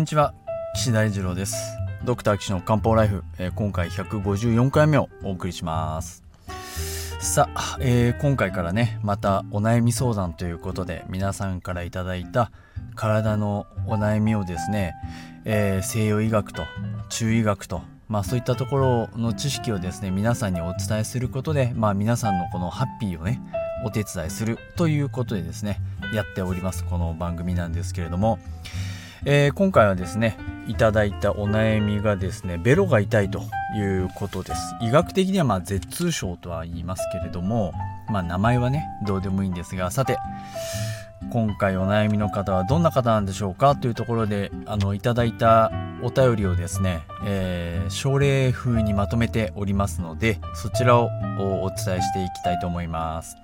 んにちは。岸大二郎です。ドクター岸の漢方ライフ、えー、今回154回目をお送りします。さあ、えー、今回からねまたお悩み相談ということで皆さんからいただいた体のお悩みをですね、えー、西洋医学と中医学とまあそういったところの知識をですね皆さんにお伝えすることでまあ皆さんのこのハッピーをねお手伝いするということでですねやっておりますこの番組なんですけれども。えー、今回はですねいただいたお悩みがですねベロが痛いということです。医学的にはまあ舌痛症とは言いますけれどもまあ名前はねどうでもいいんですがさて今回お悩みの方はどんな方なんでしょうかというところであのいただいたお便りをですね、えー、症例風にまとめておりますのでそちらをお伝えしていきたいと思います、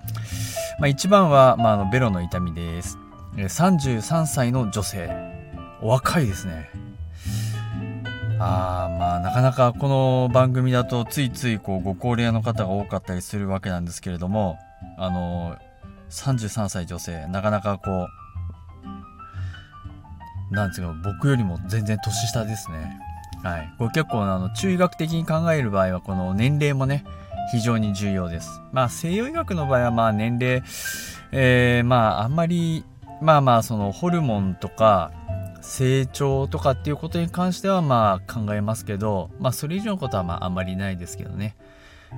まあ、一番は、まあ、あのベロの痛みです。33歳の女性。お若いですね。あまあなかなかこの番組だとついついこうご高齢の方が多かったりするわけなんですけれどもあの33歳女性なかなかこうなんですか僕よりも全然年下ですね。はい。これ結構あの中医学的に考える場合はこの年齢もね非常に重要です。まあ西洋医学の場合はまあ年齢えー、まああんまりまあまあそのホルモンとか成長とかっていうことに関してはまあ考えますけど、まあそれ以上のことはまああんまりないですけどね。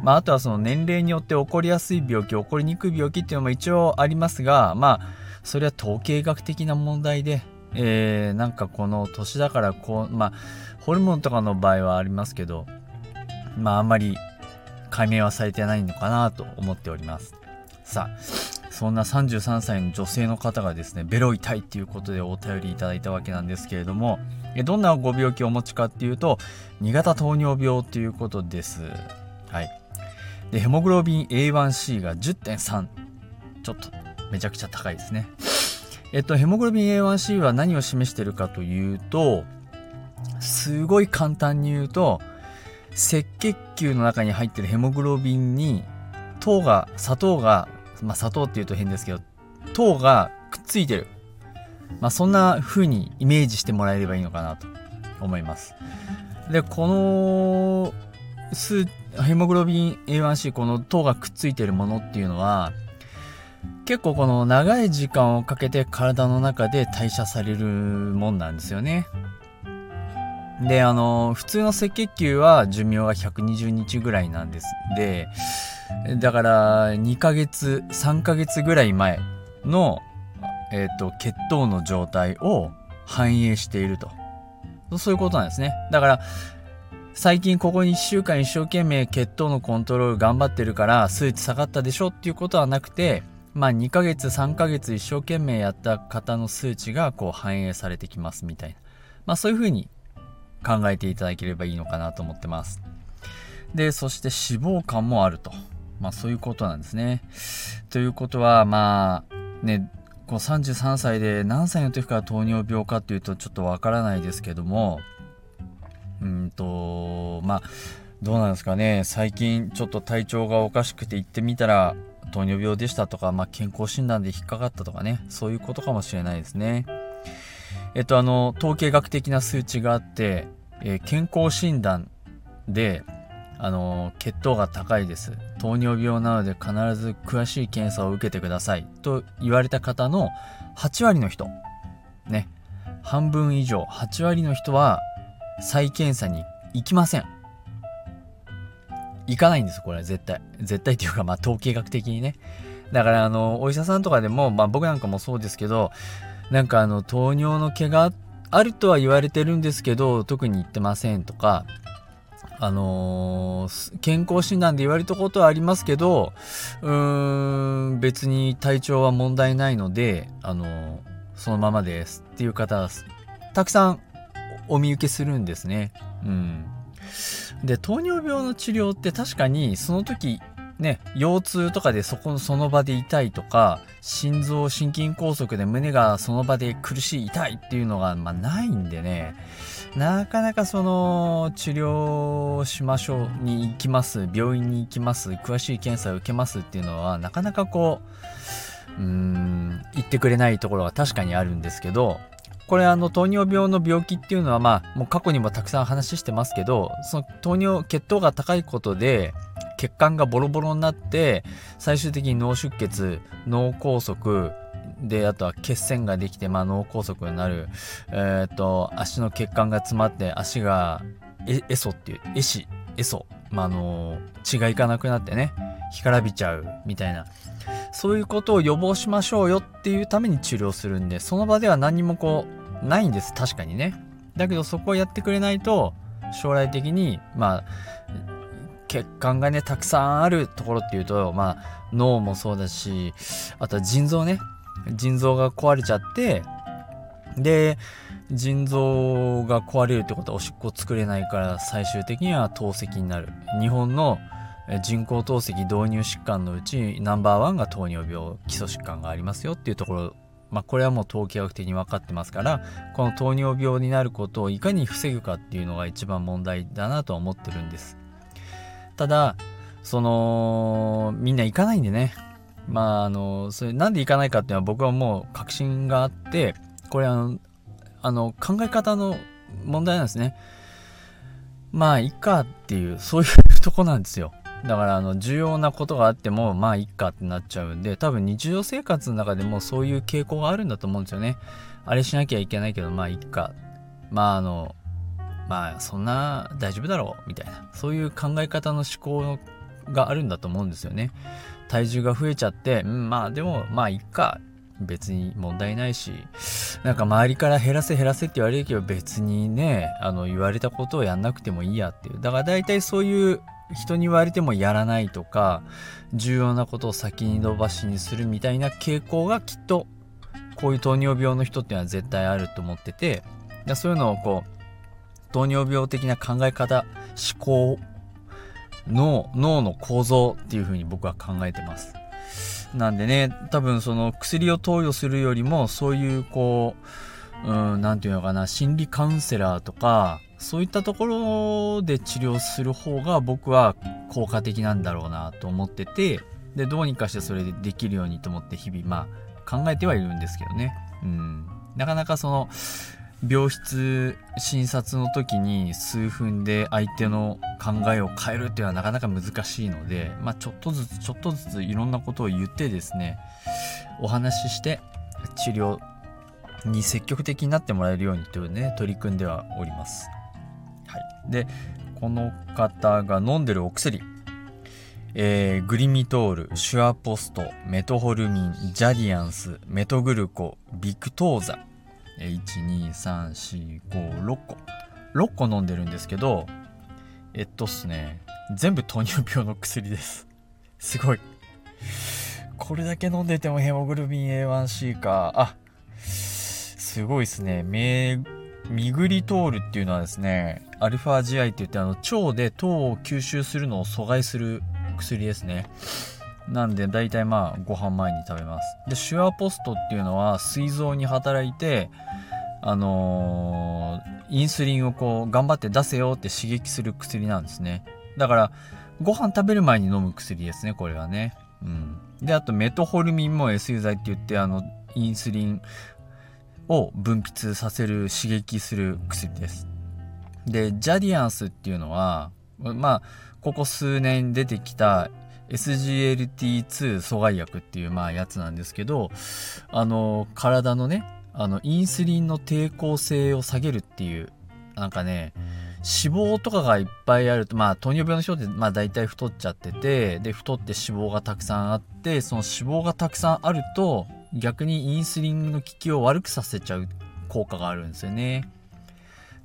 まああとはその年齢によって起こりやすい病気、起こりにくい病気っていうのも一応ありますが、まあそれは統計学的な問題で、えー、なんかこの年だからこう、まあホルモンとかの場合はありますけど、まああんまり解明はされてないのかなと思っております。さあ、そんな33歳の女性の方がですね、ベロ痛いっていうことでお便りいただいたわけなんですけれども、どんなご病気をお持ちかっていうと、2型糖尿病ということです。はい。で、ヘモグロビン A1C が10.3。ちょっとめちゃくちゃ高いですね。えっと、ヘモグロビン A1C は何を示しているかというと、すごい簡単に言うと、赤血球の中に入ってるヘモグロビンに糖が、砂糖がまあ、砂糖っていうと変ですけど糖がくっついてる、まあ、そんな風にイメージしてもらえればいいのかなと思います。でこのスヘモグロビン A1C この糖がくっついてるものっていうのは結構この長い時間をかけて体の中で代謝されるもんなんですよね。であの普通の赤血球は寿命が120日ぐらいなんです。でだから2ヶ月3ヶ月ぐらい前の、えーと、血糖の状態を反映していると。そういうことなんですね。だから最近ここに1週間一生懸命血糖のコントロール頑張ってるから数値下がったでしょっていうことはなくてまあ2ヶ月3ヶ月一生懸命やった方の数値がこう反映されてきますみたいな。まあそういうふうに考えていただければいいのかなと思ってますでそして脂肪肝もあるとまあそういうことなんですね。ということはまあねこう33歳で何歳の時から糖尿病かっていうとちょっとわからないですけどもうんとまあどうなんですかね最近ちょっと体調がおかしくて行ってみたら糖尿病でしたとか、まあ、健康診断で引っかかったとかねそういうことかもしれないですね。えっとあの統計学的な数値があって、えー、健康診断であの血糖が高いです。糖尿病なので必ず詳しい検査を受けてください。と言われた方の8割の人。ね。半分以上。8割の人は再検査に行きません。行かないんですこれ。絶対。絶対っていうかまあ統計学的にね。だからあのお医者さんとかでもまあ僕なんかもそうですけどなんかあの糖尿の毛があるとは言われてるんですけど特に言ってませんとかあのー、健康診断で言われたことはありますけど、うーん、別に体調は問題ないので、あのー、そのままですっていう方、たくさんお見受けするんですね。うん。で、糖尿病の治療って確かにその時ね、腰痛とかでそこのその場で痛いとか、心臓心筋梗塞で胸がその場で苦しい痛いっていうのが、まあ、ないんでね、なかなかその治療しましょうに行きます、病院に行きます、詳しい検査を受けますっていうのは、なかなかこう、うーん、言ってくれないところは確かにあるんですけど、これあの糖尿病の病気っていうのはまあもう過去にもたくさん話してますけどその糖尿血糖が高いことで血管がボロボロになって最終的に脳出血脳梗塞であとは血栓ができて、まあ、脳梗塞になる、えー、と足の血管が詰まって足がえエソっていうエシエソ、まあ、の血がいかなくなってね干からびちゃうみたいな。そういうことを予防しましょうよっていうために治療するんでその場では何もこうないんです確かにね。だけどそこをやってくれないと将来的にまあ血管がねたくさんあるところっていうとまあ脳もそうだしあとは腎臓ね。腎臓が壊れちゃってで腎臓が壊れるってことはおしっこ作れないから最終的には透析になる。日本の人工透析導入疾患のうちナンバーワンが糖尿病基礎疾患がありますよっていうところ。まあ、これはもう統計学的に分かってますからこの糖尿病になることをいかに防ぐかっていうのが一番問題だなとは思ってるんです。ただそのみんな行かないんでね。まああのそれなんで行かないかっていうのは僕はもう確信があってこれあのあの考え方の問題なんですね。まあいっかっていうそういうとこなんですよ。だからあの重要なことがあってもまあいっかってなっちゃうんで多分日常生活の中でもそういう傾向があるんだと思うんですよね。あれしなきゃいけないけどまあいっか。まああのまあそんな大丈夫だろうみたいな。そういう考え方の思考があるんだと思うんですよね。体重が増えちゃってうんまあでもまあいっか。別に問題ないし。なんか周りから減らせ減らせって言われるけど別にねあの言われたことをやんなくてもいいやっていう。だから大体そういう人に言われてもやらないとか重要なことを先に伸ばしにするみたいな傾向がきっとこういう糖尿病の人っていうのは絶対あると思ってて。そういうのをこう糖尿病的な考え方思考の脳の構造っていうふうに僕は考えてます。なんでね多分その薬を投与するよりもそういうこう何て言うのかな心理カウンセラーとかそういったところで治療する方が僕は効果的なんだろうなと思っててでどうにかしてそれでできるようにと思って日々まあ考えてはいるんですけどね。うん。なかなかその病室診察の時に数分で相手の考えを変えるっていうのはなかなか難しいので、まあ、ちょっとずつちょっとずついろんなことを言ってですねお話しして治療に積極的になってもらえるようにというね取り組んではおります。はい、でこの方が飲んでるお薬えー、グリミトール、シュアポスト、メトホルミン、ジャディアンス、メトグルコ、ビクトーザ、123456個。6個飲んでるんですけどえっとっすね全部糖尿病の薬です。すごい。これだけ飲んでてもヘモグルビン A1C か。あすごいですね。メミグリトールっていうのはですねアルファ GI って言ってあの腸で糖を吸収するのを阻害する薬ですね。なんで大体まあご飯前に食べます。でシュアポストっていうのは膵臓に働いてあのー、インスリンをこう頑張って出せよって刺激する薬なんですね。だからご飯食べる前に飲む薬ですねこれはね。うん。であとメトホルミンも SU 剤って言ってあのインスリンを分泌させる刺激する薬です。でジャディアンスっていうのはまあここ数年出てきた SGLT2 阻害薬っていうまあやつなんですけどあの体のねあのインスリンの抵抗性を下げるっていうなんかね脂肪とかがいっぱいあるとまあ糖尿病の人ってまあ大体太っちゃっててで太って脂肪がたくさんあってその脂肪がたくさんあると逆にインスリンの効きを悪くさせちゃう効果があるんですよね。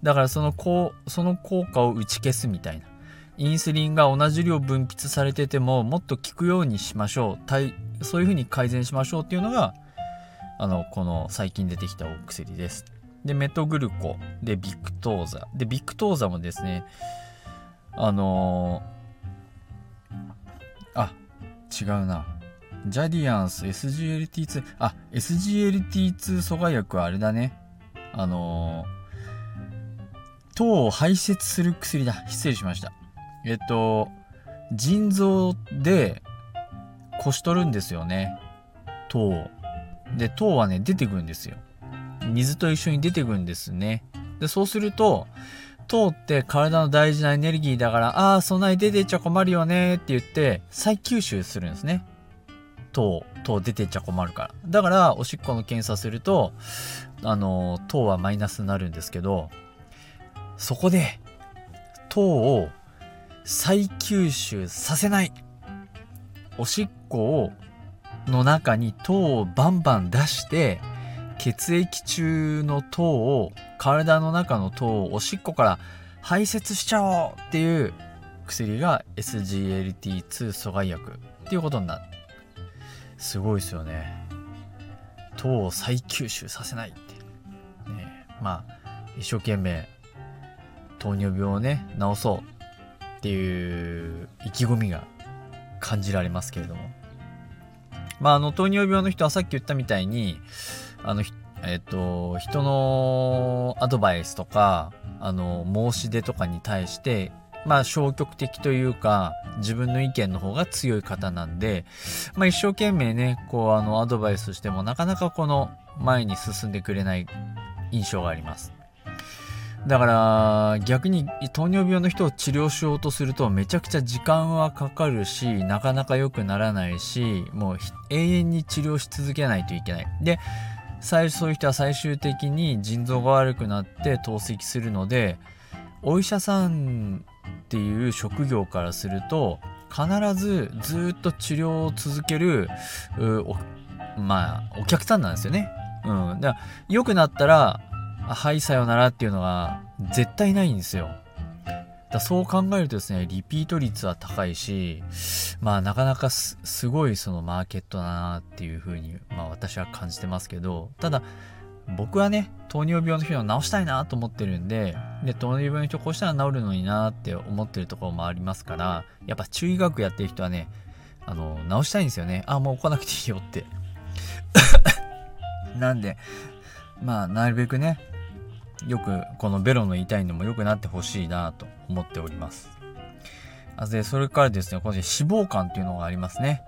だからそのこうその効果を打ち消すみたいな。インスリンが同じ量分泌されててももっと効くようにしましょう。そういうふうに改善しましょうっていうのがあのこの最近出てきたお薬です。でメトグルコでビクトーザ。でビクトーザもですねあのー、あ違うな。ジャディアンス SGLT2 あ SGLT2 阻害薬はあれだね。あのー、糖を排泄する薬だ。失礼しました。えっと、腎臓でこし取るんですよね。糖で、糖はね、出てくるんですよ。水と一緒に出てくんですね。で、そうすると、糖って体の大事なエネルギーだから、ああ、そんなに出てっちゃ困るよねって言って、再吸収するんですね。糖、糖出てっちゃ困るから。だから、おしっこの検査すると、あの、糖はマイナスになるんですけど、そこで、糖を再吸収させない。おしっこをの中に糖をバンバン出して血液中の糖を体の中の糖をおしっこから排泄しちゃおうっていう薬が SGLT2 阻害薬っていうことになる。すごいですよね。糖を再吸収させないってね。まあ一生懸命糖尿病をね治そう。っていう意気込みが感じられますけれどもまああの糖尿病の人はさっき言ったみたいにあのえっ、と人のアドバイスとかあの申し出とかに対してまあ消極的というか自分の意見の方が強い方なんで、まあ一生懸命ね、こうあのアドバイスしてもなかなかこの前に進んでくれない印象があります。だから逆に糖尿病の人を治療しようとするとめちゃくちゃ時間はかかるしなかなか良くならないしもう永遠に治療し続けないといけない。で最そういう人は最終的に腎臓が悪くなって透析するのでお医者さんっていう職業からすると必ずずっと治療を続けるまあお客さんなんですよね。うん、だから良くなったらはいさよならっていうのが絶対ないんですよ。だそう考えるとですね、リピート率は高いし、まあなかなかすごいそのマーケットだなっていうふうに、まあ私は感じてますけど、ただ僕はね、糖尿病の人を治したいなと思ってるんで、で、糖尿病の人こうしたら治るのになって思ってるところもありますから、やっぱ中医学やってる人はね、あの、治したいんですよね。あ、もう来なくていいよって。なんで、まあ、なるべくね、よくこのベロの痛いのも良くなってほしいなと思っております。あで、それからですね、この脂肪肝っていうのがありますね。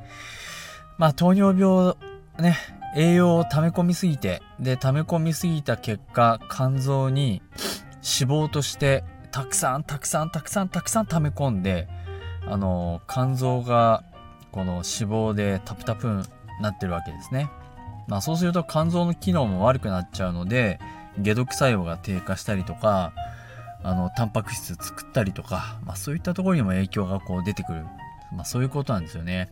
まあ、糖尿病、ね、栄養を溜め込みすぎて、で、溜め込みすぎた結果、肝臓に脂肪としてたくさんたくさんたくさんたくさん溜め込んで、あの、肝臓がこの脂肪でタプタプになってるわけですね。まあそうすると肝臓の機能も悪くなっちゃうので、解毒作用が低下したりとか、あの、タンパク質作ったりとか、まあそういったところにも影響がこう出てくる。まあそういうことなんですよね。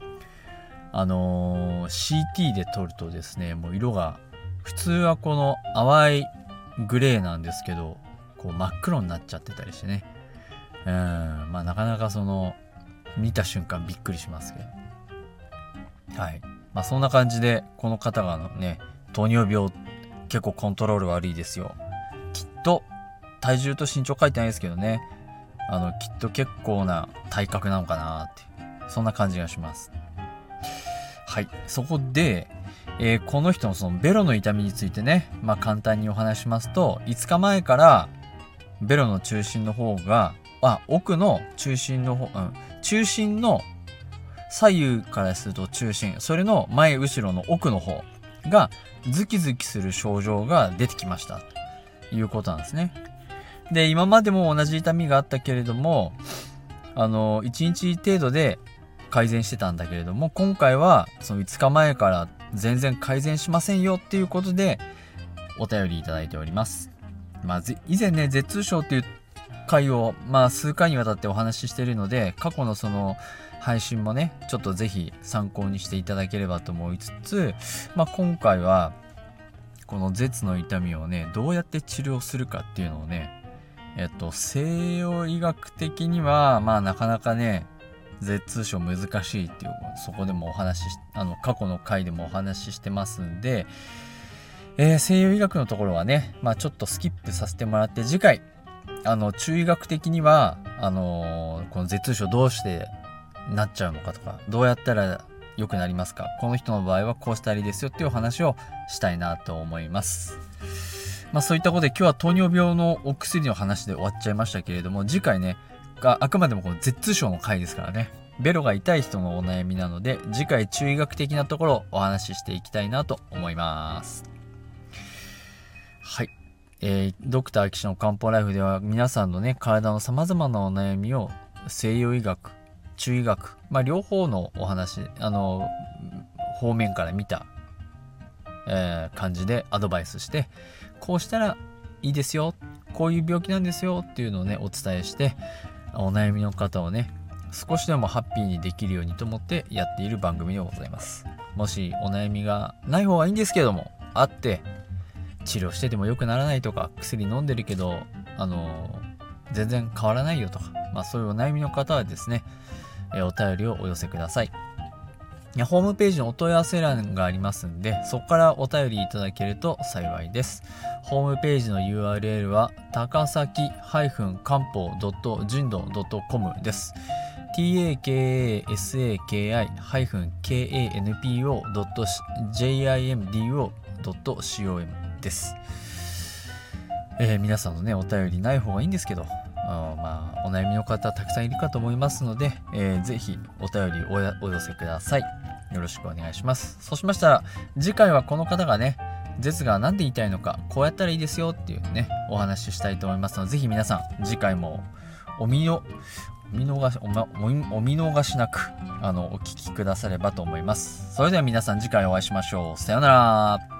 あのー、CT で撮るとですね、もう色が、普通はこの淡いグレーなんですけど、こう真っ黒になっちゃってたりしてね。うん、まあなかなかその、見た瞬間びっくりしますけど。はい。まあそんな感じで、この方がのね、糖尿病結構コントロール悪いですよ。きっと、体重と身長書いてないですけどね。あの、きっと結構な体格なのかなって、そんな感じがします。はい。そこで、えー、この人のそのベロの痛みについてね、まあ簡単にお話しますと、5日前からベロの中心の方が、あ、奥の中心の方、うん、中心の左右からすると中心、それの前後ろの奥の方がズキズキする症状が出てきましたということなんですね。で、今までも同じ痛みがあったけれども、あの、1日程度で改善してたんだけれども、今回はその5日前から全然改善しませんよっていうことでお便りいただいております。まあ、以前ね、絶痛症っていう回を、まあ、数回にわたってお話ししているので、過去のその配信もね、ちょっとぜひ参考にしていただければと思いつつ、まあ、今回は、この舌の痛みをね、どうやって治療するかっていうのをね、えっと、西洋医学的には、まあ、なかなかね、舌痛症難しいっていう、そこでもお話し、あの、過去の回でもお話ししてますんで、えー、西洋医学のところはね、まあ、ちょっとスキップさせてもらって、次回、あの、中医学的には、あの、この舌痛症どうしてなっちゃうのかとか、どうやったら良くなりますか？この人の場合はこうしたらいいですよっていうお話をしたいなと思います。まあそういったことで今日は糖尿病のお薬の話で終わっちゃいましたけれども、次回ね、があくまでもこの舌症の回ですからね、ベロが痛い人のお悩みなので、次回中医学的なところをお話ししていきたいなと思います。はい。えー、ドクター岸の漢方ライフでは皆さんのね、体の様々なお悩みを西洋医学、中医学、まあ両方のお話、あの、方面から見た、えー、感じでアドバイスして、こうしたらいいですよ、こういう病気なんですよっていうのをね、お伝えして、お悩みの方をね、少しでもハッピーにできるようにと思ってやっている番組でございます。もしお悩みがない方がいいんですけども、あって、治療してても良くならないとか、薬飲んでるけど、あの全然変わらないよとか、まあそういうお悩みの方はですね、えお便りをお寄せください。ホームページのお問い合わせ欄がありますんで、そこからお便りいただけると幸いです。ホームページの URL は、高崎漢方人道 .com です。takasaki-kanpo.jimdo.com です。えー、皆さんのね、お便りない方がいいんですけど、あまあ、お悩みの方たくさんいるかと思いますので、えー、ぜひお便りお寄せください。よろしくお願いします。そうしましたら、次回はこの方がね、絶が何で言いたいのか、こうやったらいいですよっていうね、お話ししたいと思いますので、ぜひ皆さん、次回もお見の、お見逃し、お,、ま、お見逃しなく、あの、お聞きくださればと思います。それでは皆さん次回お会いしましょう。さようなら。